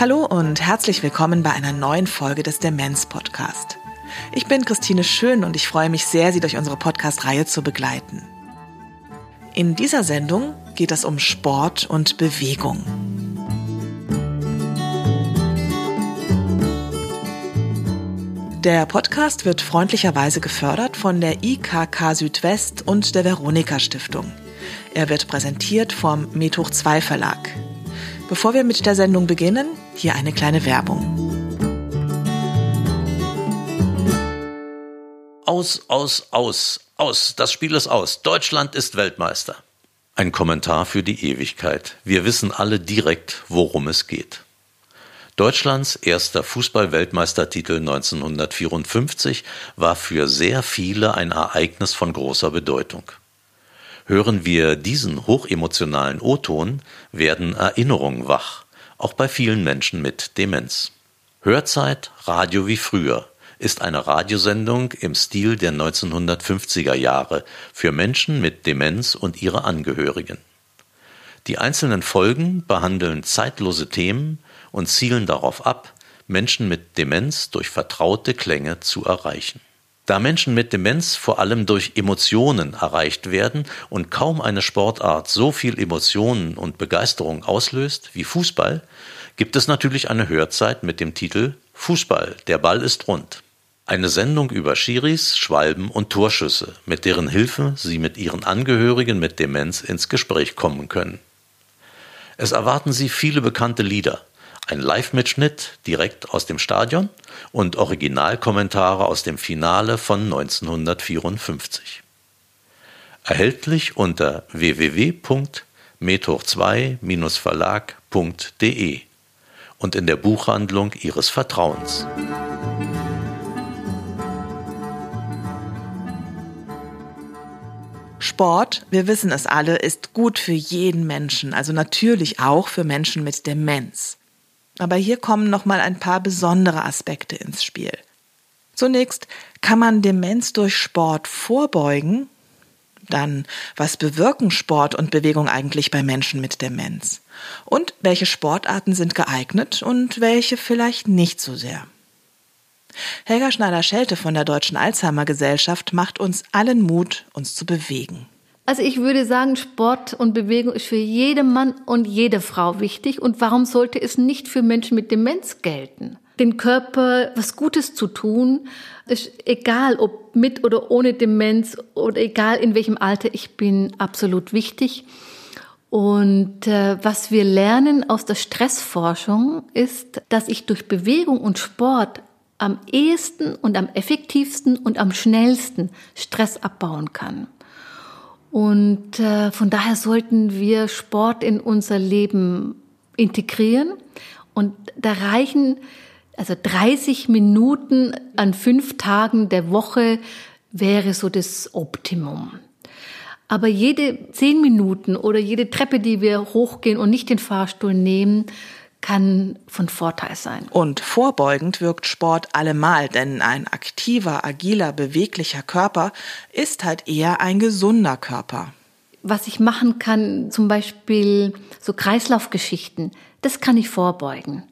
Hallo und herzlich willkommen bei einer neuen Folge des Demenz Podcast. Ich bin Christine Schön und ich freue mich sehr, Sie durch unsere Podcast-Reihe zu begleiten. In dieser Sendung geht es um Sport und Bewegung. Der Podcast wird freundlicherweise gefördert von der IKK Südwest und der Veronika Stiftung. Er wird präsentiert vom Methoch 2 Verlag. Bevor wir mit der Sendung beginnen, hier eine kleine Werbung. Aus, aus, aus, aus. Das Spiel ist aus. Deutschland ist Weltmeister. Ein Kommentar für die Ewigkeit. Wir wissen alle direkt, worum es geht. Deutschlands erster Fußball-Weltmeistertitel 1954 war für sehr viele ein Ereignis von großer Bedeutung. Hören wir diesen hochemotionalen O-Ton, werden Erinnerungen wach, auch bei vielen Menschen mit Demenz. Hörzeit Radio wie früher ist eine Radiosendung im Stil der 1950er Jahre für Menschen mit Demenz und ihre Angehörigen. Die einzelnen Folgen behandeln zeitlose Themen und zielen darauf ab, Menschen mit Demenz durch vertraute Klänge zu erreichen. Da Menschen mit Demenz vor allem durch Emotionen erreicht werden und kaum eine Sportart so viel Emotionen und Begeisterung auslöst wie Fußball, gibt es natürlich eine Hörzeit mit dem Titel Fußball, der Ball ist rund. Eine Sendung über Schiris, Schwalben und Torschüsse, mit deren Hilfe Sie mit Ihren Angehörigen mit Demenz ins Gespräch kommen können. Es erwarten Sie viele bekannte Lieder, ein Live-Mitschnitt direkt aus dem Stadion und Originalkommentare aus dem Finale von 1954. Erhältlich unter www.methoch2-verlag.de und in der Buchhandlung Ihres Vertrauens. Sport, wir wissen es alle, ist gut für jeden Menschen, also natürlich auch für Menschen mit Demenz. Aber hier kommen noch mal ein paar besondere Aspekte ins Spiel. Zunächst kann man Demenz durch Sport vorbeugen. Dann, was bewirken Sport und Bewegung eigentlich bei Menschen mit Demenz? Und welche Sportarten sind geeignet und welche vielleicht nicht so sehr? Helga Schneider-Schelte von der Deutschen Alzheimer Gesellschaft macht uns allen Mut, uns zu bewegen. Also ich würde sagen, Sport und Bewegung ist für jeden Mann und jede Frau wichtig. Und warum sollte es nicht für Menschen mit Demenz gelten? Den Körper was Gutes zu tun, ist egal ob mit oder ohne Demenz oder egal in welchem Alter, ich bin absolut wichtig. Und äh, was wir lernen aus der Stressforschung ist, dass ich durch Bewegung und Sport am ehesten und am effektivsten und am schnellsten Stress abbauen kann. Und äh, von daher sollten wir Sport in unser Leben integrieren. Und da reichen also 30 Minuten an fünf Tagen der Woche wäre so das Optimum. Aber jede zehn Minuten oder jede Treppe, die wir hochgehen und nicht den Fahrstuhl nehmen, kann von Vorteil sein. Und vorbeugend wirkt Sport allemal, denn ein aktiver, agiler, beweglicher Körper ist halt eher ein gesunder Körper. Was ich machen kann, zum Beispiel so Kreislaufgeschichten, das kann ich vorbeugen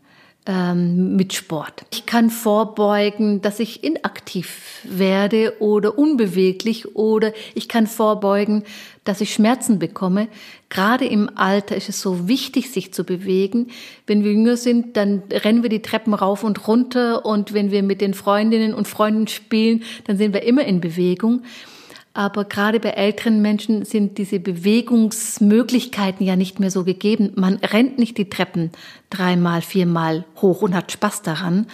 ähm, mit Sport. Ich kann vorbeugen, dass ich inaktiv werde oder unbeweglich oder ich kann vorbeugen, dass ich Schmerzen bekomme. Gerade im Alter ist es so wichtig, sich zu bewegen. Wenn wir jünger sind, dann rennen wir die Treppen rauf und runter und wenn wir mit den Freundinnen und Freunden spielen, dann sind wir immer in Bewegung. Aber gerade bei älteren Menschen sind diese Bewegungsmöglichkeiten ja nicht mehr so gegeben. Man rennt nicht die Treppen dreimal, viermal hoch und hat Spaß daran,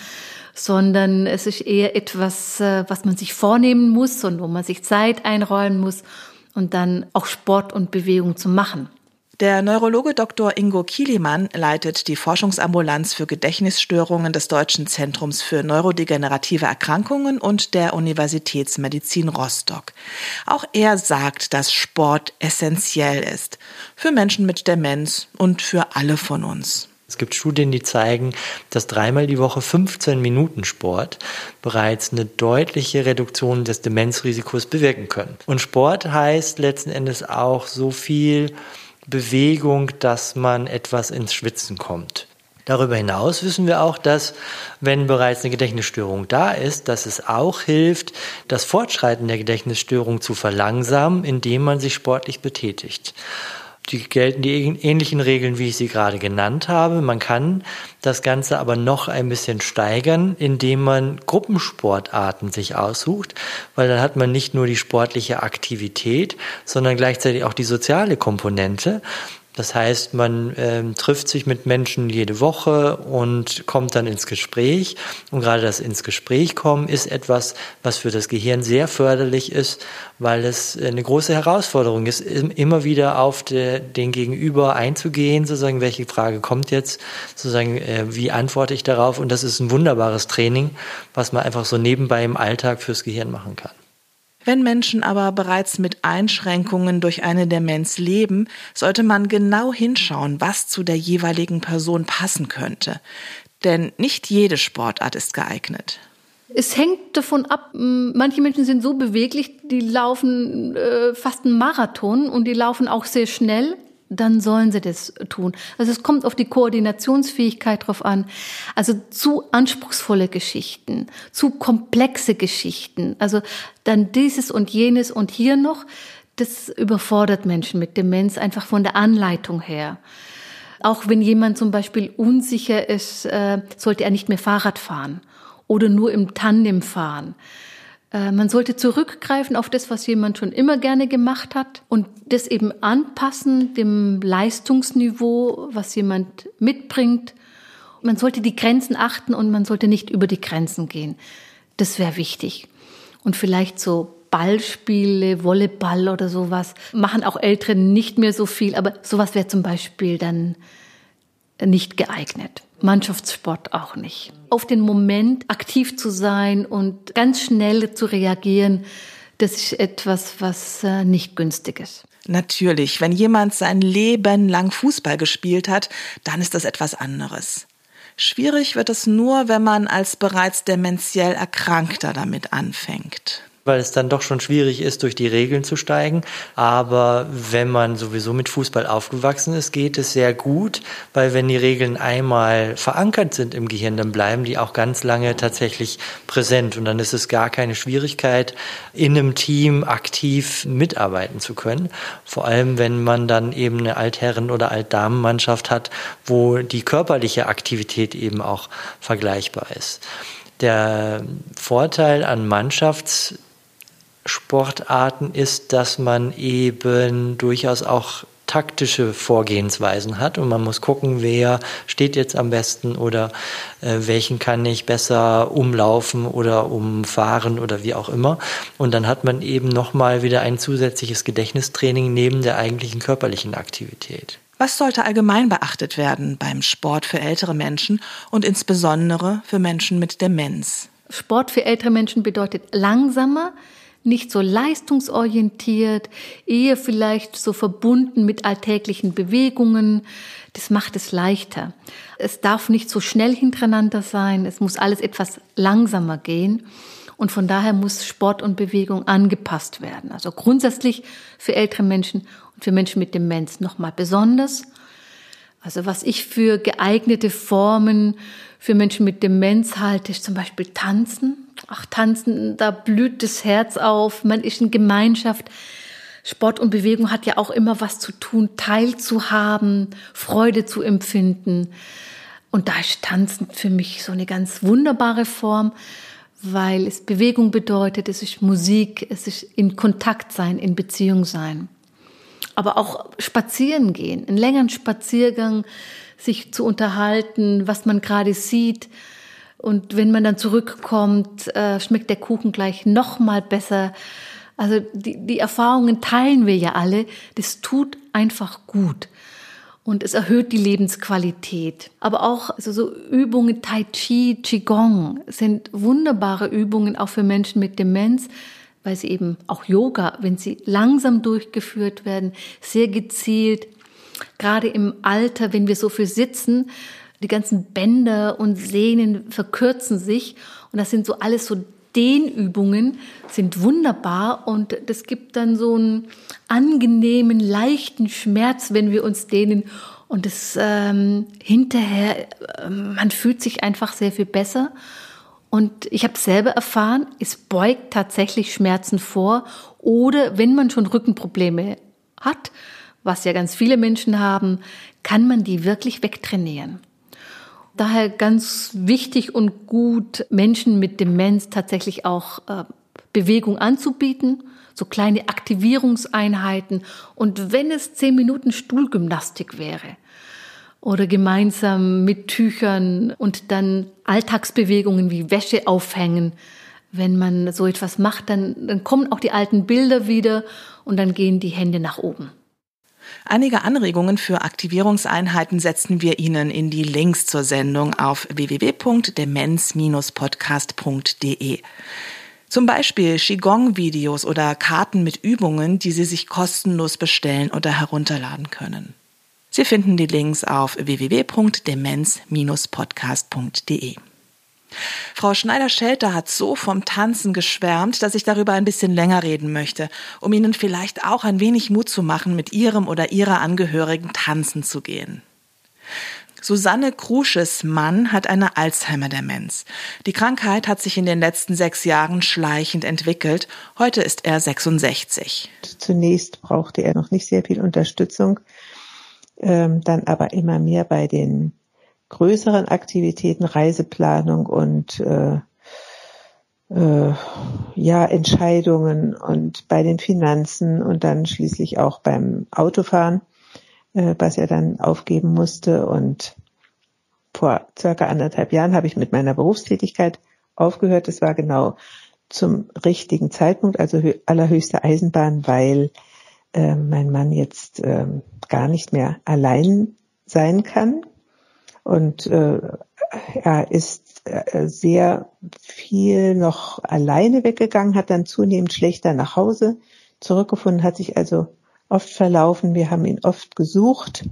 sondern es ist eher etwas, äh, was man sich vornehmen muss und wo man sich Zeit einräumen muss und dann auch Sport und Bewegung zu machen. Der Neurologe Dr. Ingo Kielimann leitet die Forschungsambulanz für Gedächtnisstörungen des Deutschen Zentrums für neurodegenerative Erkrankungen und der Universitätsmedizin Rostock. Auch er sagt, dass Sport essentiell ist für Menschen mit Demenz und für alle von uns. Es gibt Studien, die zeigen, dass dreimal die Woche 15 Minuten Sport bereits eine deutliche Reduktion des Demenzrisikos bewirken können. Und Sport heißt letzten Endes auch so viel Bewegung, dass man etwas ins Schwitzen kommt. Darüber hinaus wissen wir auch, dass wenn bereits eine Gedächtnisstörung da ist, dass es auch hilft, das Fortschreiten der Gedächtnisstörung zu verlangsamen, indem man sich sportlich betätigt. Die gelten die ähnlichen Regeln, wie ich sie gerade genannt habe. Man kann das Ganze aber noch ein bisschen steigern, indem man Gruppensportarten sich aussucht, weil dann hat man nicht nur die sportliche Aktivität, sondern gleichzeitig auch die soziale Komponente. Das heißt, man ähm, trifft sich mit Menschen jede Woche und kommt dann ins Gespräch. Und gerade das ins Gespräch kommen ist etwas, was für das Gehirn sehr förderlich ist, weil es eine große Herausforderung ist, immer wieder auf de, den Gegenüber einzugehen, sozusagen, welche Frage kommt jetzt, sozusagen, äh, wie antworte ich darauf. Und das ist ein wunderbares Training, was man einfach so nebenbei im Alltag fürs Gehirn machen kann. Wenn Menschen aber bereits mit Einschränkungen durch eine Demenz leben, sollte man genau hinschauen, was zu der jeweiligen Person passen könnte. Denn nicht jede Sportart ist geeignet. Es hängt davon ab, manche Menschen sind so beweglich, die laufen äh, fast einen Marathon und die laufen auch sehr schnell dann sollen sie das tun. Also es kommt auf die Koordinationsfähigkeit drauf an. Also zu anspruchsvolle Geschichten, zu komplexe Geschichten. Also dann dieses und jenes und hier noch. Das überfordert Menschen mit Demenz einfach von der Anleitung her. Auch wenn jemand zum Beispiel unsicher ist, äh, sollte er nicht mehr Fahrrad fahren oder nur im Tandem fahren. Äh, man sollte zurückgreifen auf das, was jemand schon immer gerne gemacht hat und das eben anpassen dem Leistungsniveau, was jemand mitbringt. Man sollte die Grenzen achten und man sollte nicht über die Grenzen gehen. Das wäre wichtig. Und vielleicht so Ballspiele, Volleyball oder sowas machen auch Ältere nicht mehr so viel, aber sowas wäre zum Beispiel dann nicht geeignet. Mannschaftssport auch nicht. Auf den Moment aktiv zu sein und ganz schnell zu reagieren, das ist etwas, was äh, nicht günstig ist. Natürlich, wenn jemand sein Leben lang Fußball gespielt hat, dann ist das etwas anderes. Schwierig wird es nur, wenn man als bereits dementiell Erkrankter damit anfängt weil es dann doch schon schwierig ist, durch die Regeln zu steigen. Aber wenn man sowieso mit Fußball aufgewachsen ist, geht es sehr gut, weil wenn die Regeln einmal verankert sind im Gehirn, dann bleiben die auch ganz lange tatsächlich präsent. Und dann ist es gar keine Schwierigkeit, in einem Team aktiv mitarbeiten zu können. Vor allem, wenn man dann eben eine Altherren- oder Altdamenmannschaft hat, wo die körperliche Aktivität eben auch vergleichbar ist. Der Vorteil an Mannschafts Sportarten ist, dass man eben durchaus auch taktische Vorgehensweisen hat und man muss gucken, wer steht jetzt am besten oder äh, welchen kann ich besser umlaufen oder umfahren oder wie auch immer. Und dann hat man eben nochmal wieder ein zusätzliches Gedächtnistraining neben der eigentlichen körperlichen Aktivität. Was sollte allgemein beachtet werden beim Sport für ältere Menschen und insbesondere für Menschen mit Demenz? Sport für ältere Menschen bedeutet langsamer, nicht so leistungsorientiert, eher vielleicht so verbunden mit alltäglichen Bewegungen. Das macht es leichter. Es darf nicht so schnell hintereinander sein, es muss alles etwas langsamer gehen. Und von daher muss Sport und Bewegung angepasst werden. Also grundsätzlich für ältere Menschen und für Menschen mit Demenz nochmal besonders. Also was ich für geeignete Formen für Menschen mit Demenz halte, ist zum Beispiel Tanzen ach, tanzen, da blüht das Herz auf, man ist in Gemeinschaft. Sport und Bewegung hat ja auch immer was zu tun, teilzuhaben, Freude zu empfinden. Und da ist Tanzen für mich so eine ganz wunderbare Form, weil es Bewegung bedeutet, es ist Musik, es ist in Kontakt sein, in Beziehung sein. Aber auch spazieren gehen, einen längeren Spaziergang, sich zu unterhalten, was man gerade sieht, und wenn man dann zurückkommt, äh, schmeckt der Kuchen gleich noch mal besser. Also die, die Erfahrungen teilen wir ja alle. Das tut einfach gut. Und es erhöht die Lebensqualität. Aber auch also so Übungen Tai Chi, Qigong sind wunderbare Übungen auch für Menschen mit Demenz, weil sie eben auch Yoga, wenn sie langsam durchgeführt werden, sehr gezielt, gerade im Alter, wenn wir so viel sitzen, Die ganzen Bänder und Sehnen verkürzen sich und das sind so alles so Dehnübungen, sind wunderbar und das gibt dann so einen angenehmen, leichten Schmerz, wenn wir uns dehnen und es ähm, hinterher, äh, man fühlt sich einfach sehr viel besser. Und ich habe selber erfahren, es beugt tatsächlich Schmerzen vor. Oder wenn man schon Rückenprobleme hat, was ja ganz viele Menschen haben, kann man die wirklich wegtrainieren. Daher ganz wichtig und gut, Menschen mit Demenz tatsächlich auch äh, Bewegung anzubieten, so kleine Aktivierungseinheiten und wenn es zehn Minuten Stuhlgymnastik wäre oder gemeinsam mit Tüchern und dann Alltagsbewegungen wie Wäsche aufhängen. Wenn man so etwas macht, dann, dann kommen auch die alten Bilder wieder und dann gehen die Hände nach oben. Einige Anregungen für Aktivierungseinheiten setzen wir Ihnen in die Links zur Sendung auf www.demenz-podcast.de. Zum Beispiel Qigong-Videos oder Karten mit Übungen, die Sie sich kostenlos bestellen oder herunterladen können. Sie finden die Links auf www.demenz-podcast.de. Frau Schneider-Schelter hat so vom Tanzen geschwärmt, dass ich darüber ein bisschen länger reden möchte, um Ihnen vielleicht auch ein wenig Mut zu machen, mit Ihrem oder Ihrer Angehörigen tanzen zu gehen. Susanne Krusches Mann hat eine Alzheimer-Demenz. Die Krankheit hat sich in den letzten sechs Jahren schleichend entwickelt. Heute ist er 66. Zunächst brauchte er noch nicht sehr viel Unterstützung, ähm, dann aber immer mehr bei den größeren Aktivitäten, Reiseplanung und äh, äh, ja Entscheidungen und bei den Finanzen und dann schließlich auch beim Autofahren, äh, was er dann aufgeben musste. Und vor circa anderthalb Jahren habe ich mit meiner Berufstätigkeit aufgehört. Das war genau zum richtigen Zeitpunkt, also allerhöchste Eisenbahn, weil äh, mein Mann jetzt äh, gar nicht mehr allein sein kann und äh, er ist äh, sehr viel noch alleine weggegangen, hat dann zunehmend schlechter nach Hause zurückgefunden, hat sich also oft verlaufen. Wir haben ihn oft gesucht,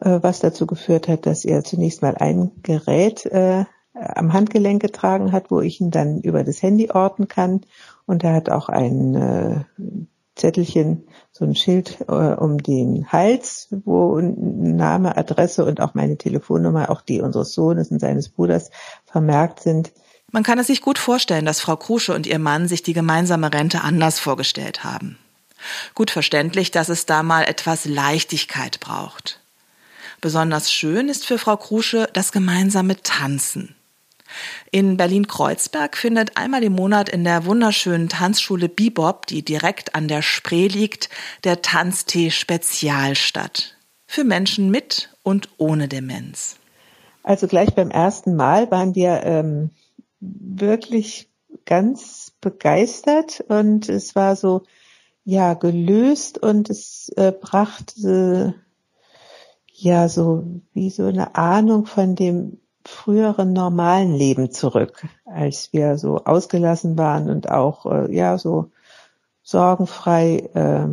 äh, was dazu geführt hat, dass er zunächst mal ein Gerät äh, am Handgelenk getragen hat, wo ich ihn dann über das Handy orten kann. Und er hat auch ein äh, Zettelchen, so ein Schild äh, um den Hals, wo Name, Adresse und auch meine Telefonnummer, auch die unseres Sohnes und seines Bruders vermerkt sind. Man kann es sich gut vorstellen, dass Frau Krusche und ihr Mann sich die gemeinsame Rente anders vorgestellt haben. Gut verständlich, dass es da mal etwas Leichtigkeit braucht. Besonders schön ist für Frau Krusche das gemeinsame Tanzen. In Berlin-Kreuzberg findet einmal im Monat in der wunderschönen Tanzschule Bebop, die direkt an der Spree liegt, der Tanztee Spezial statt. Für Menschen mit und ohne Demenz. Also gleich beim ersten Mal waren wir ähm, wirklich ganz begeistert und es war so ja gelöst und es äh, brachte ja so wie so eine Ahnung von dem früheren normalen Leben zurück, als wir so ausgelassen waren und auch äh, ja so sorgenfrei äh,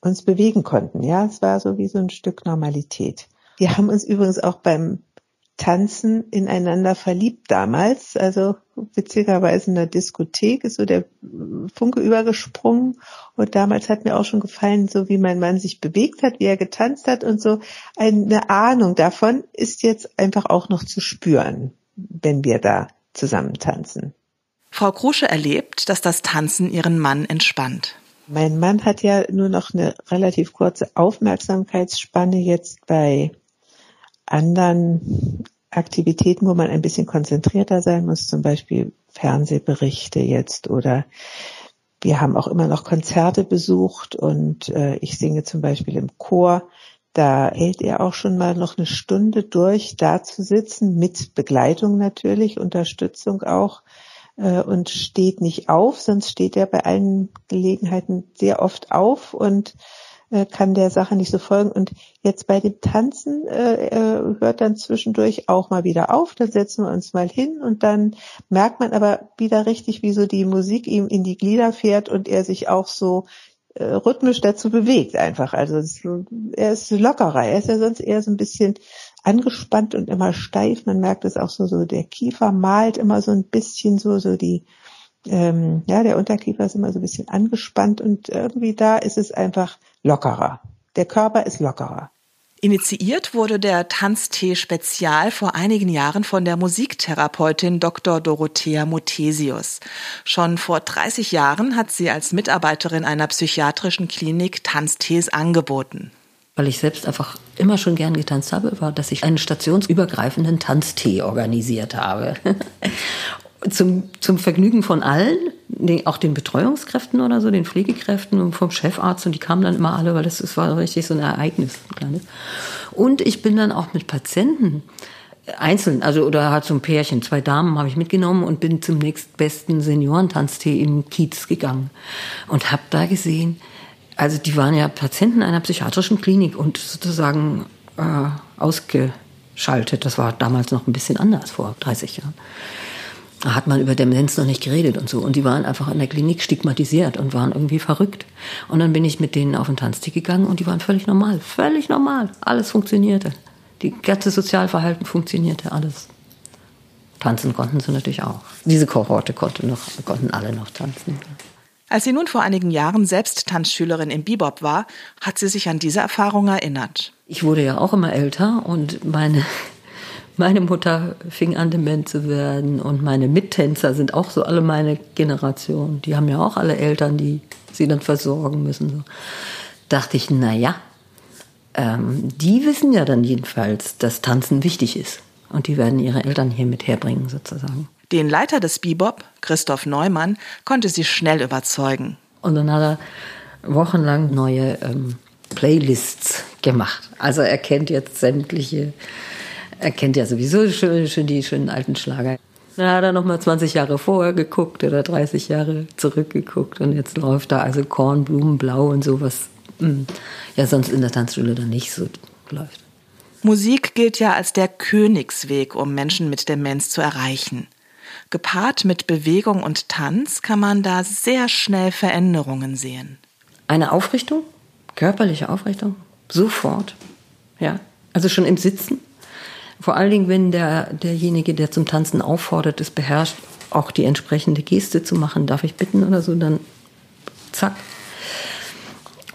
uns bewegen konnten. Ja, es war so wie so ein Stück Normalität. Wir haben uns übrigens auch beim Tanzen ineinander verliebt damals. Also witzigerweise in der Diskothek ist so der Funke übergesprungen. Und damals hat mir auch schon gefallen, so wie mein Mann sich bewegt hat, wie er getanzt hat und so. Eine Ahnung davon ist jetzt einfach auch noch zu spüren, wenn wir da zusammen tanzen. Frau Krusche erlebt, dass das Tanzen ihren Mann entspannt. Mein Mann hat ja nur noch eine relativ kurze Aufmerksamkeitsspanne jetzt bei anderen Aktivitäten, wo man ein bisschen konzentrierter sein muss, zum Beispiel Fernsehberichte jetzt oder wir haben auch immer noch Konzerte besucht und äh, ich singe zum Beispiel im Chor. Da hält er auch schon mal noch eine Stunde durch, da zu sitzen, mit Begleitung natürlich, Unterstützung auch äh, und steht nicht auf, sonst steht er bei allen Gelegenheiten sehr oft auf und äh, kann der Sache nicht so folgen. Und jetzt bei dem Tanzen äh, äh, hört dann zwischendurch auch mal wieder auf, dann setzen wir uns mal hin und dann merkt man aber wieder richtig, wie so die Musik ihm in die Glieder fährt und er sich auch so äh, rhythmisch dazu bewegt einfach. Also es, er ist lockerer, er ist ja sonst eher so ein bisschen angespannt und immer steif. Man merkt es auch so, so der Kiefer malt immer so ein bisschen so, so die, ähm, ja, der Unterkiefer ist immer so ein bisschen angespannt und irgendwie da ist es einfach lockerer. Der Körper ist lockerer. Initiiert wurde der Tanztee Spezial vor einigen Jahren von der Musiktherapeutin Dr. Dorothea Muthesius. Schon vor 30 Jahren hat sie als Mitarbeiterin einer psychiatrischen Klinik Tanztees angeboten. Weil ich selbst einfach immer schon gern getanzt habe, war, dass ich einen stationsübergreifenden Tanztee organisiert habe. zum, zum Vergnügen von allen, auch den Betreuungskräften oder so, den Pflegekräften und vom Chefarzt und die kamen dann immer alle, weil das, das war richtig so ein Ereignis. Und ich bin dann auch mit Patienten einzeln, also oder halt so ein Pärchen, zwei Damen habe ich mitgenommen und bin zum nächstbesten Seniorentanztee im Kiez gegangen und habe da gesehen, also die waren ja Patienten einer psychiatrischen Klinik und sozusagen äh, ausgeschaltet. Das war damals noch ein bisschen anders vor 30 Jahren. Da hat man über Demenz noch nicht geredet und so. Und die waren einfach in der Klinik stigmatisiert und waren irgendwie verrückt. Und dann bin ich mit denen auf den Tanztick gegangen und die waren völlig normal. Völlig normal. Alles funktionierte. Die ganze Sozialverhalten funktionierte, alles. Tanzen konnten sie natürlich auch. Diese Kohorte konnte noch, konnten alle noch tanzen. Als sie nun vor einigen Jahren selbst Tanzschülerin im Bebop war, hat sie sich an diese Erfahrung erinnert. Ich wurde ja auch immer älter und meine meine Mutter fing an, dement zu werden und meine Mittänzer sind auch so alle meine Generation. Die haben ja auch alle Eltern, die sie dann versorgen müssen. So. Dachte ich, na ja, ähm, die wissen ja dann jedenfalls, dass Tanzen wichtig ist. Und die werden ihre Eltern hier mit herbringen, sozusagen. Den Leiter des Bebop, Christoph Neumann, konnte sie schnell überzeugen. Und dann hat er wochenlang neue ähm, Playlists gemacht. Also er kennt jetzt sämtliche er kennt ja sowieso schon, schon die schönen alten Schlager. Dann hat er noch mal 20 Jahre vorher geguckt oder 30 Jahre zurückgeguckt und jetzt läuft da also Kornblumenblau und sowas. Hm. Ja, sonst in der Tanzschule dann nicht so läuft. Musik gilt ja als der Königsweg, um Menschen mit Demenz zu erreichen. Gepaart mit Bewegung und Tanz kann man da sehr schnell Veränderungen sehen. Eine Aufrichtung, körperliche Aufrichtung, sofort. Ja, also schon im Sitzen vor allen Dingen, wenn der, derjenige, der zum Tanzen auffordert, es beherrscht, auch die entsprechende Geste zu machen, darf ich bitten oder so, dann zack.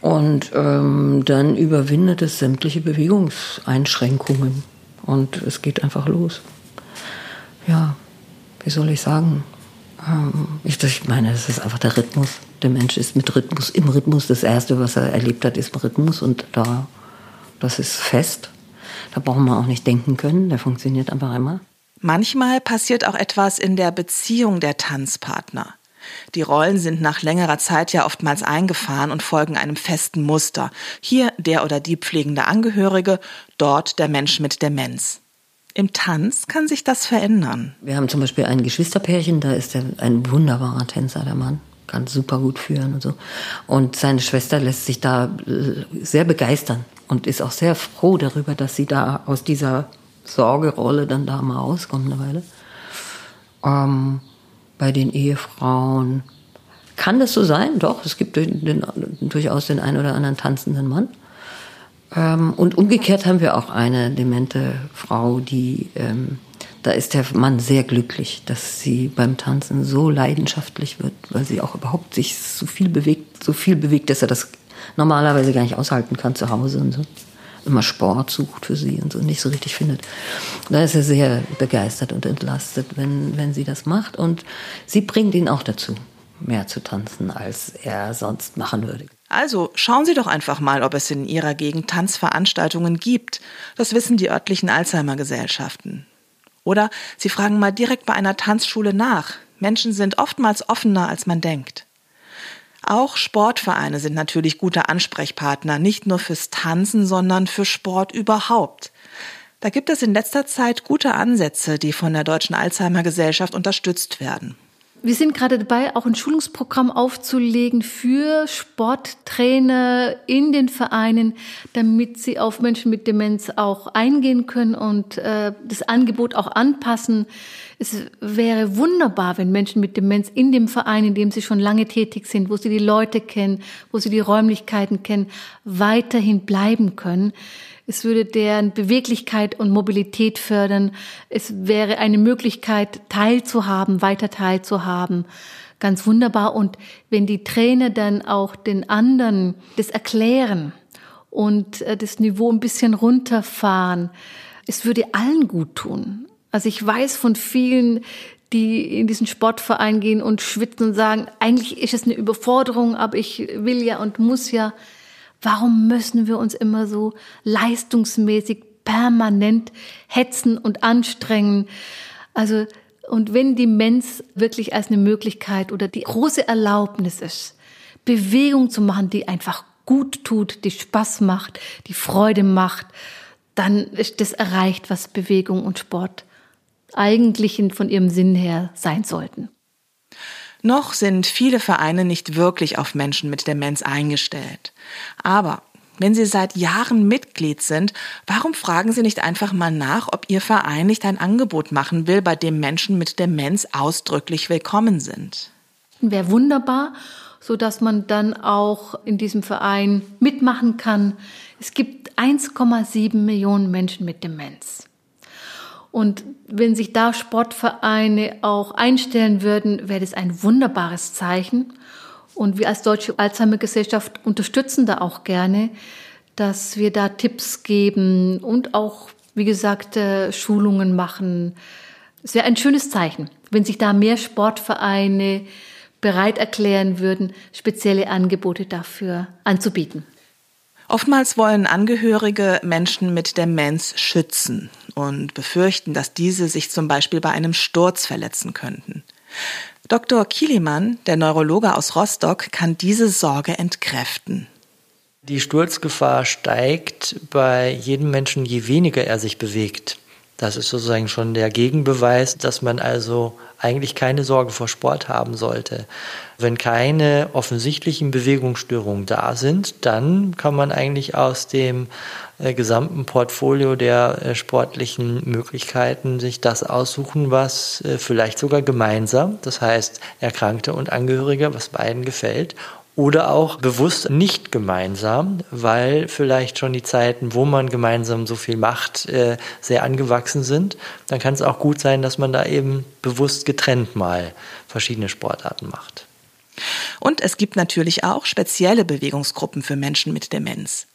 Und ähm, dann überwindet es sämtliche Bewegungseinschränkungen und es geht einfach los. Ja, wie soll ich sagen? Ähm, ich, meine, das ist einfach der Rhythmus. Der Mensch ist mit Rhythmus, im Rhythmus. Das Erste, was er erlebt hat, ist Rhythmus und da, das ist fest. Da brauchen wir auch nicht denken können, der funktioniert einfach immer. Manchmal passiert auch etwas in der Beziehung der Tanzpartner. Die Rollen sind nach längerer Zeit ja oftmals eingefahren und folgen einem festen Muster. Hier der oder die pflegende Angehörige, dort der Mensch mit Demenz. Im Tanz kann sich das verändern. Wir haben zum Beispiel ein Geschwisterpärchen, da ist er ein wunderbarer Tänzer, der Mann, kann super gut führen und so. Und seine Schwester lässt sich da äh, sehr begeistern und ist auch sehr froh darüber, dass sie da aus dieser Sorgerolle dann da mal rauskommt eine Weile. Ähm, bei den Ehefrauen kann das so sein, doch, es gibt den, den, durchaus den einen oder anderen tanzenden Mann. Ähm, und umgekehrt haben wir auch eine demente Frau, die, ähm, da ist der Mann sehr glücklich, dass sie beim Tanzen so leidenschaftlich wird, weil sie auch überhaupt sich so viel bewegt, so viel bewegt, dass er das normalerweise gar nicht aushalten kann zu Hause und so. Immer Sport sucht für sie und so nicht so richtig findet. Da ist er sehr begeistert und entlastet, wenn, wenn sie das macht. Und sie bringt ihn auch dazu, mehr zu tanzen, als er sonst machen würde. Also schauen Sie doch einfach mal, ob es in Ihrer Gegend Tanzveranstaltungen gibt. Das wissen die örtlichen Alzheimer-Gesellschaften. Oder Sie fragen mal direkt bei einer Tanzschule nach. Menschen sind oftmals offener, als man denkt. Auch Sportvereine sind natürlich gute Ansprechpartner, nicht nur fürs Tanzen, sondern für Sport überhaupt. Da gibt es in letzter Zeit gute Ansätze, die von der Deutschen Alzheimer Gesellschaft unterstützt werden. Wir sind gerade dabei, auch ein Schulungsprogramm aufzulegen für Sporttrainer in den Vereinen, damit sie auf Menschen mit Demenz auch eingehen können und äh, das Angebot auch anpassen. Es wäre wunderbar, wenn Menschen mit Demenz in dem Verein, in dem sie schon lange tätig sind, wo sie die Leute kennen, wo sie die Räumlichkeiten kennen, weiterhin bleiben können. Es würde deren Beweglichkeit und Mobilität fördern. Es wäre eine Möglichkeit, teilzuhaben, weiter teilzuhaben. Ganz wunderbar. Und wenn die Trainer dann auch den anderen das erklären und äh, das Niveau ein bisschen runterfahren, es würde allen gut tun. Also ich weiß von vielen, die in diesen Sportverein gehen und schwitzen und sagen, eigentlich ist es eine Überforderung, aber ich will ja und muss ja. Warum müssen wir uns immer so leistungsmäßig permanent hetzen und anstrengen? Also, und wenn Demenz wirklich als eine Möglichkeit oder die große Erlaubnis ist, Bewegung zu machen, die einfach gut tut, die Spaß macht, die Freude macht, dann ist das erreicht, was Bewegung und Sport eigentlich von ihrem Sinn her sein sollten. Noch sind viele Vereine nicht wirklich auf Menschen mit Demenz eingestellt. Aber wenn Sie seit Jahren Mitglied sind, warum fragen Sie nicht einfach mal nach, ob Ihr Verein nicht ein Angebot machen will, bei dem Menschen mit Demenz ausdrücklich willkommen sind? Wäre wunderbar, so dass man dann auch in diesem Verein mitmachen kann. Es gibt 1,7 Millionen Menschen mit Demenz. Und wenn sich da Sportvereine auch einstellen würden, wäre das ein wunderbares Zeichen. Und wir als Deutsche Alzheimer-Gesellschaft unterstützen da auch gerne, dass wir da Tipps geben und auch, wie gesagt, äh, Schulungen machen. Es wäre ein schönes Zeichen, wenn sich da mehr Sportvereine bereit erklären würden, spezielle Angebote dafür anzubieten. Oftmals wollen Angehörige Menschen mit Demenz schützen und befürchten, dass diese sich zum Beispiel bei einem Sturz verletzen könnten. Dr. Kielimann, der Neurologe aus Rostock, kann diese Sorge entkräften. Die Sturzgefahr steigt bei jedem Menschen, je weniger er sich bewegt. Das ist sozusagen schon der Gegenbeweis, dass man also eigentlich keine Sorge vor Sport haben sollte. Wenn keine offensichtlichen Bewegungsstörungen da sind, dann kann man eigentlich aus dem äh, gesamten Portfolio der äh, sportlichen Möglichkeiten sich das aussuchen, was äh, vielleicht sogar gemeinsam, das heißt Erkrankte und Angehörige, was beiden gefällt oder auch bewusst nicht gemeinsam, weil vielleicht schon die Zeiten, wo man gemeinsam so viel macht, äh, sehr angewachsen sind. Dann kann es auch gut sein, dass man da eben bewusst getrennt mal verschiedene Sportarten macht. Und es gibt natürlich auch spezielle Bewegungsgruppen für Menschen mit Demenz.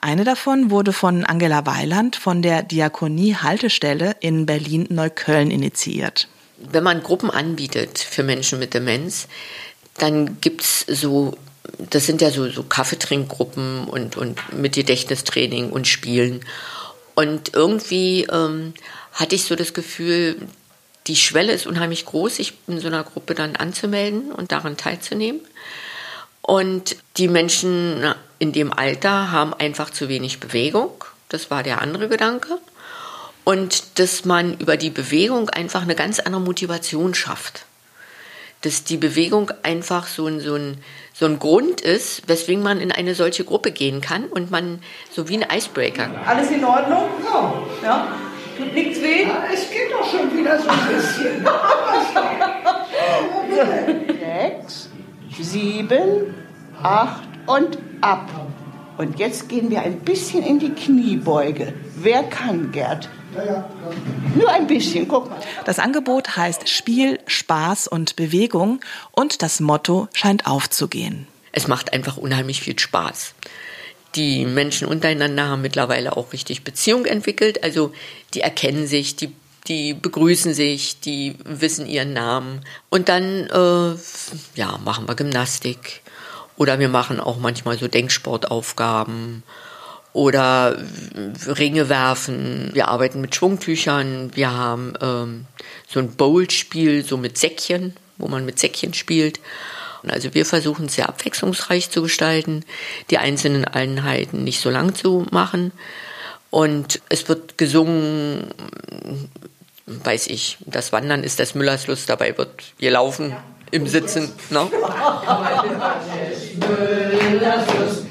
Eine davon wurde von Angela Weiland von der Diakonie Haltestelle in Berlin-Neukölln initiiert. Wenn man Gruppen anbietet für Menschen mit Demenz, dann gibt es so, das sind ja so, so Kaffeetrinkgruppen und, und mit Gedächtnistraining und Spielen. Und irgendwie ähm, hatte ich so das Gefühl, die Schwelle ist unheimlich groß, sich in so einer Gruppe dann anzumelden und daran teilzunehmen. Und die Menschen in dem Alter haben einfach zu wenig Bewegung. Das war der andere Gedanke. Und dass man über die Bewegung einfach eine ganz andere Motivation schafft dass die Bewegung einfach so ein, so, ein, so ein Grund ist, weswegen man in eine solche Gruppe gehen kann und man so wie ein Icebreaker. Alles in Ordnung? Ja. ja. Tut nichts weh? Ja, es geht doch schon wieder so ein bisschen. Sechs, sieben, acht und ab. Und jetzt gehen wir ein bisschen in die Kniebeuge. Wer kann, Gerd? Nur ein bisschen, guck mal. Das Angebot heißt Spiel, Spaß und Bewegung und das Motto scheint aufzugehen. Es macht einfach unheimlich viel Spaß. Die Menschen untereinander haben mittlerweile auch richtig Beziehung entwickelt. Also die erkennen sich, die, die begrüßen sich, die wissen ihren Namen. Und dann äh, ja, machen wir Gymnastik. Oder wir machen auch manchmal so Denksportaufgaben oder Ringe werfen. Wir arbeiten mit Schwungtüchern. Wir haben ähm, so ein Bowl-Spiel, so mit Säckchen, wo man mit Säckchen spielt. Also wir versuchen es sehr abwechslungsreich zu gestalten, die einzelnen Einheiten nicht so lang zu machen. Und es wird gesungen, weiß ich, das Wandern ist das Müllers Lust, dabei wird gelaufen im Sitzen. Ne? Müllers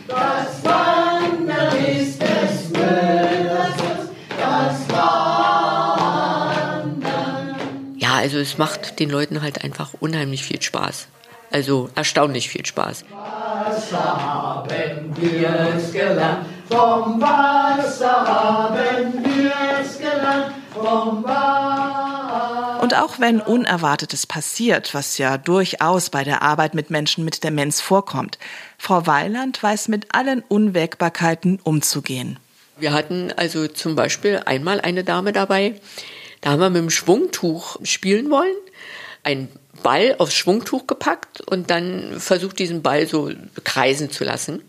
also es macht den Leuten halt einfach unheimlich viel Spaß. Also erstaunlich viel Spaß. Was haben wir gelernt vom Wasser haben wir es gelernt, vom Wasser. Und auch wenn Unerwartetes passiert, was ja durchaus bei der Arbeit mit Menschen mit Demenz vorkommt, Frau Weiland weiß mit allen Unwägbarkeiten umzugehen. Wir hatten also zum Beispiel einmal eine Dame dabei, da haben wir mit dem Schwungtuch spielen wollen, einen Ball aufs Schwungtuch gepackt und dann versucht, diesen Ball so kreisen zu lassen,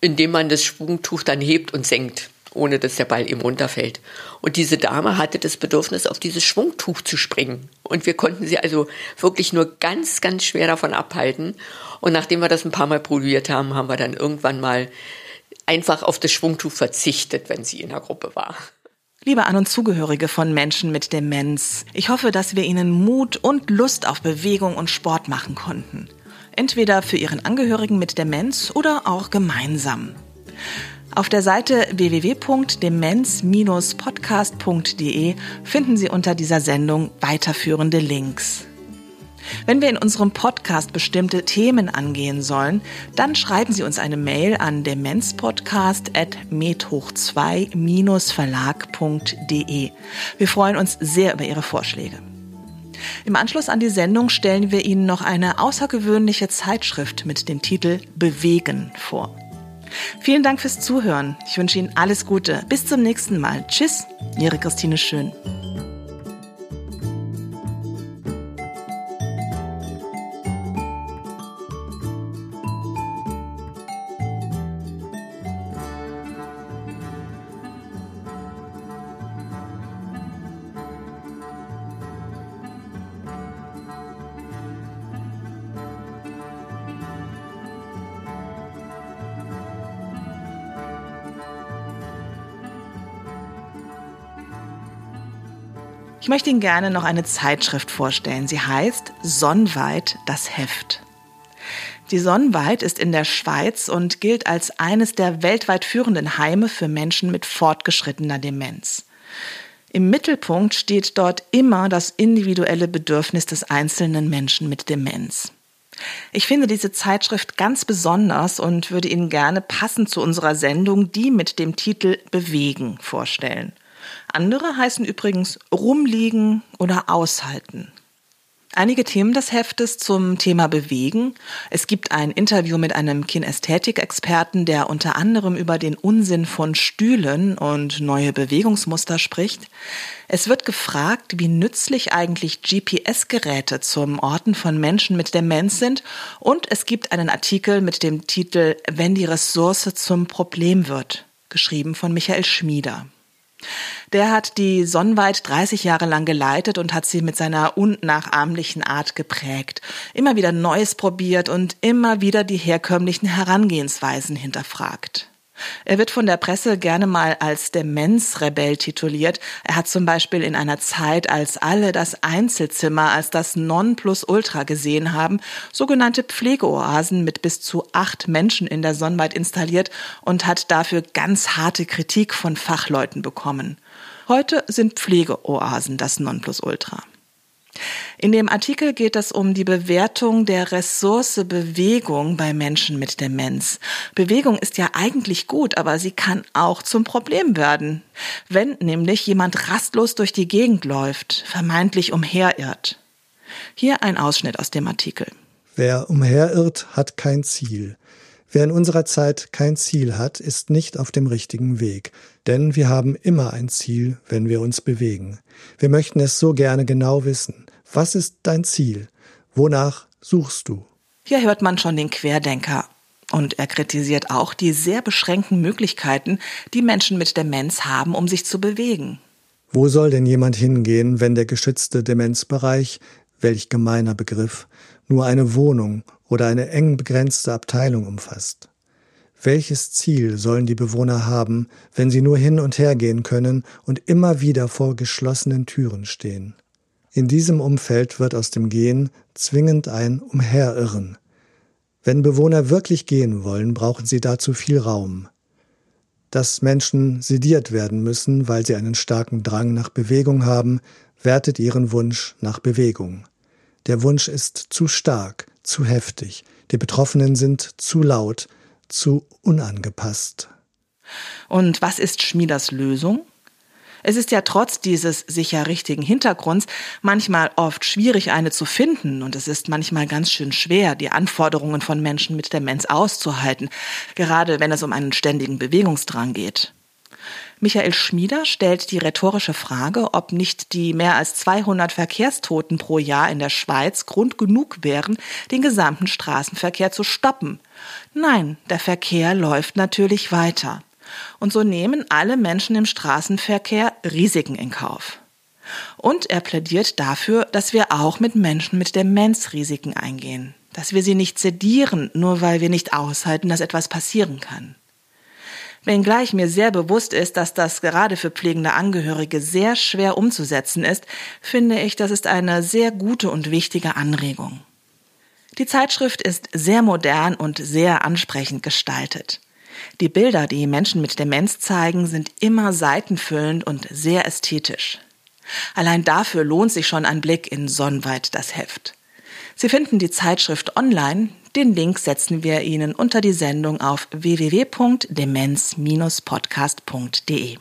indem man das Schwungtuch dann hebt und senkt, ohne dass der Ball eben runterfällt. Und diese Dame hatte das Bedürfnis, auf dieses Schwungtuch zu springen. Und wir konnten sie also wirklich nur ganz, ganz schwer davon abhalten. Und nachdem wir das ein paar Mal probiert haben, haben wir dann irgendwann mal einfach auf das Schwungtuch verzichtet, wenn sie in der Gruppe war. Liebe An- und Zugehörige von Menschen mit Demenz, ich hoffe, dass wir Ihnen Mut und Lust auf Bewegung und Sport machen konnten. Entweder für Ihren Angehörigen mit Demenz oder auch gemeinsam. Auf der Seite www.demenz-podcast.de finden Sie unter dieser Sendung weiterführende Links. Wenn wir in unserem Podcast bestimmte Themen angehen sollen, dann schreiben Sie uns eine Mail an demenzpodcast.medhoch2-verlag.de. Wir freuen uns sehr über Ihre Vorschläge. Im Anschluss an die Sendung stellen wir Ihnen noch eine außergewöhnliche Zeitschrift mit dem Titel Bewegen vor. Vielen Dank fürs Zuhören. Ich wünsche Ihnen alles Gute. Bis zum nächsten Mal. Tschüss, Ihre Christine Schön. Möchte Ihnen gerne noch eine Zeitschrift vorstellen. Sie heißt Sonnweit das Heft. Die Sonnweit ist in der Schweiz und gilt als eines der weltweit führenden Heime für Menschen mit fortgeschrittener Demenz. Im Mittelpunkt steht dort immer das individuelle Bedürfnis des einzelnen Menschen mit Demenz. Ich finde diese Zeitschrift ganz besonders und würde Ihnen gerne passend zu unserer Sendung die mit dem Titel Bewegen vorstellen. Andere heißen übrigens rumliegen oder aushalten. Einige Themen des Heftes zum Thema Bewegen. Es gibt ein Interview mit einem Kinästhetikexperten, der unter anderem über den Unsinn von Stühlen und neue Bewegungsmuster spricht. Es wird gefragt, wie nützlich eigentlich GPS-Geräte zum Orten von Menschen mit Demenz sind. Und es gibt einen Artikel mit dem Titel Wenn die Ressource zum Problem wird, geschrieben von Michael Schmieder. Der hat die Sonnweit 30 Jahre lang geleitet und hat sie mit seiner unnachahmlichen Art geprägt. Immer wieder Neues probiert und immer wieder die herkömmlichen Herangehensweisen hinterfragt. Er wird von der Presse gerne mal als Demenzrebell tituliert. Er hat zum Beispiel in einer Zeit, als alle das Einzelzimmer als das Nonplusultra gesehen haben, sogenannte Pflegeoasen mit bis zu acht Menschen in der Sonnweit installiert und hat dafür ganz harte Kritik von Fachleuten bekommen. Heute sind Pflegeoasen das Nonplusultra. In dem Artikel geht es um die Bewertung der Ressource Bewegung bei Menschen mit Demenz. Bewegung ist ja eigentlich gut, aber sie kann auch zum Problem werden. Wenn nämlich jemand rastlos durch die Gegend läuft, vermeintlich umherirrt. Hier ein Ausschnitt aus dem Artikel. Wer umherirrt, hat kein Ziel. Wer in unserer Zeit kein Ziel hat, ist nicht auf dem richtigen Weg, denn wir haben immer ein Ziel, wenn wir uns bewegen. Wir möchten es so gerne genau wissen. Was ist dein Ziel? Wonach suchst du? Hier hört man schon den Querdenker. Und er kritisiert auch die sehr beschränkten Möglichkeiten, die Menschen mit Demenz haben, um sich zu bewegen. Wo soll denn jemand hingehen, wenn der geschützte Demenzbereich, welch gemeiner Begriff, nur eine Wohnung oder eine eng begrenzte Abteilung umfasst. Welches Ziel sollen die Bewohner haben, wenn sie nur hin und her gehen können und immer wieder vor geschlossenen Türen stehen? In diesem Umfeld wird aus dem Gehen zwingend ein Umherirren. Wenn Bewohner wirklich gehen wollen, brauchen sie dazu viel Raum. Dass Menschen sediert werden müssen, weil sie einen starken Drang nach Bewegung haben, wertet ihren Wunsch nach Bewegung. Der Wunsch ist zu stark, zu heftig, die Betroffenen sind zu laut, zu unangepasst. Und was ist Schmieders Lösung? Es ist ja trotz dieses sicher richtigen Hintergrunds manchmal oft schwierig, eine zu finden und es ist manchmal ganz schön schwer, die Anforderungen von Menschen mit Demenz auszuhalten, gerade wenn es um einen ständigen Bewegungsdrang geht. Michael Schmieder stellt die rhetorische Frage, ob nicht die mehr als 200 Verkehrstoten pro Jahr in der Schweiz Grund genug wären, den gesamten Straßenverkehr zu stoppen. Nein, der Verkehr läuft natürlich weiter. Und so nehmen alle Menschen im Straßenverkehr Risiken in Kauf. Und er plädiert dafür, dass wir auch mit Menschen mit Demenz Risiken eingehen, dass wir sie nicht sedieren, nur weil wir nicht aushalten, dass etwas passieren kann. Wenngleich mir sehr bewusst ist, dass das gerade für pflegende Angehörige sehr schwer umzusetzen ist, finde ich, das ist eine sehr gute und wichtige Anregung. Die Zeitschrift ist sehr modern und sehr ansprechend gestaltet. Die Bilder, die Menschen mit Demenz zeigen, sind immer seitenfüllend und sehr ästhetisch. Allein dafür lohnt sich schon ein Blick in Sonnenweit das Heft. Sie finden die Zeitschrift online. Den Link setzen wir Ihnen unter die Sendung auf www.demenz-podcast.de.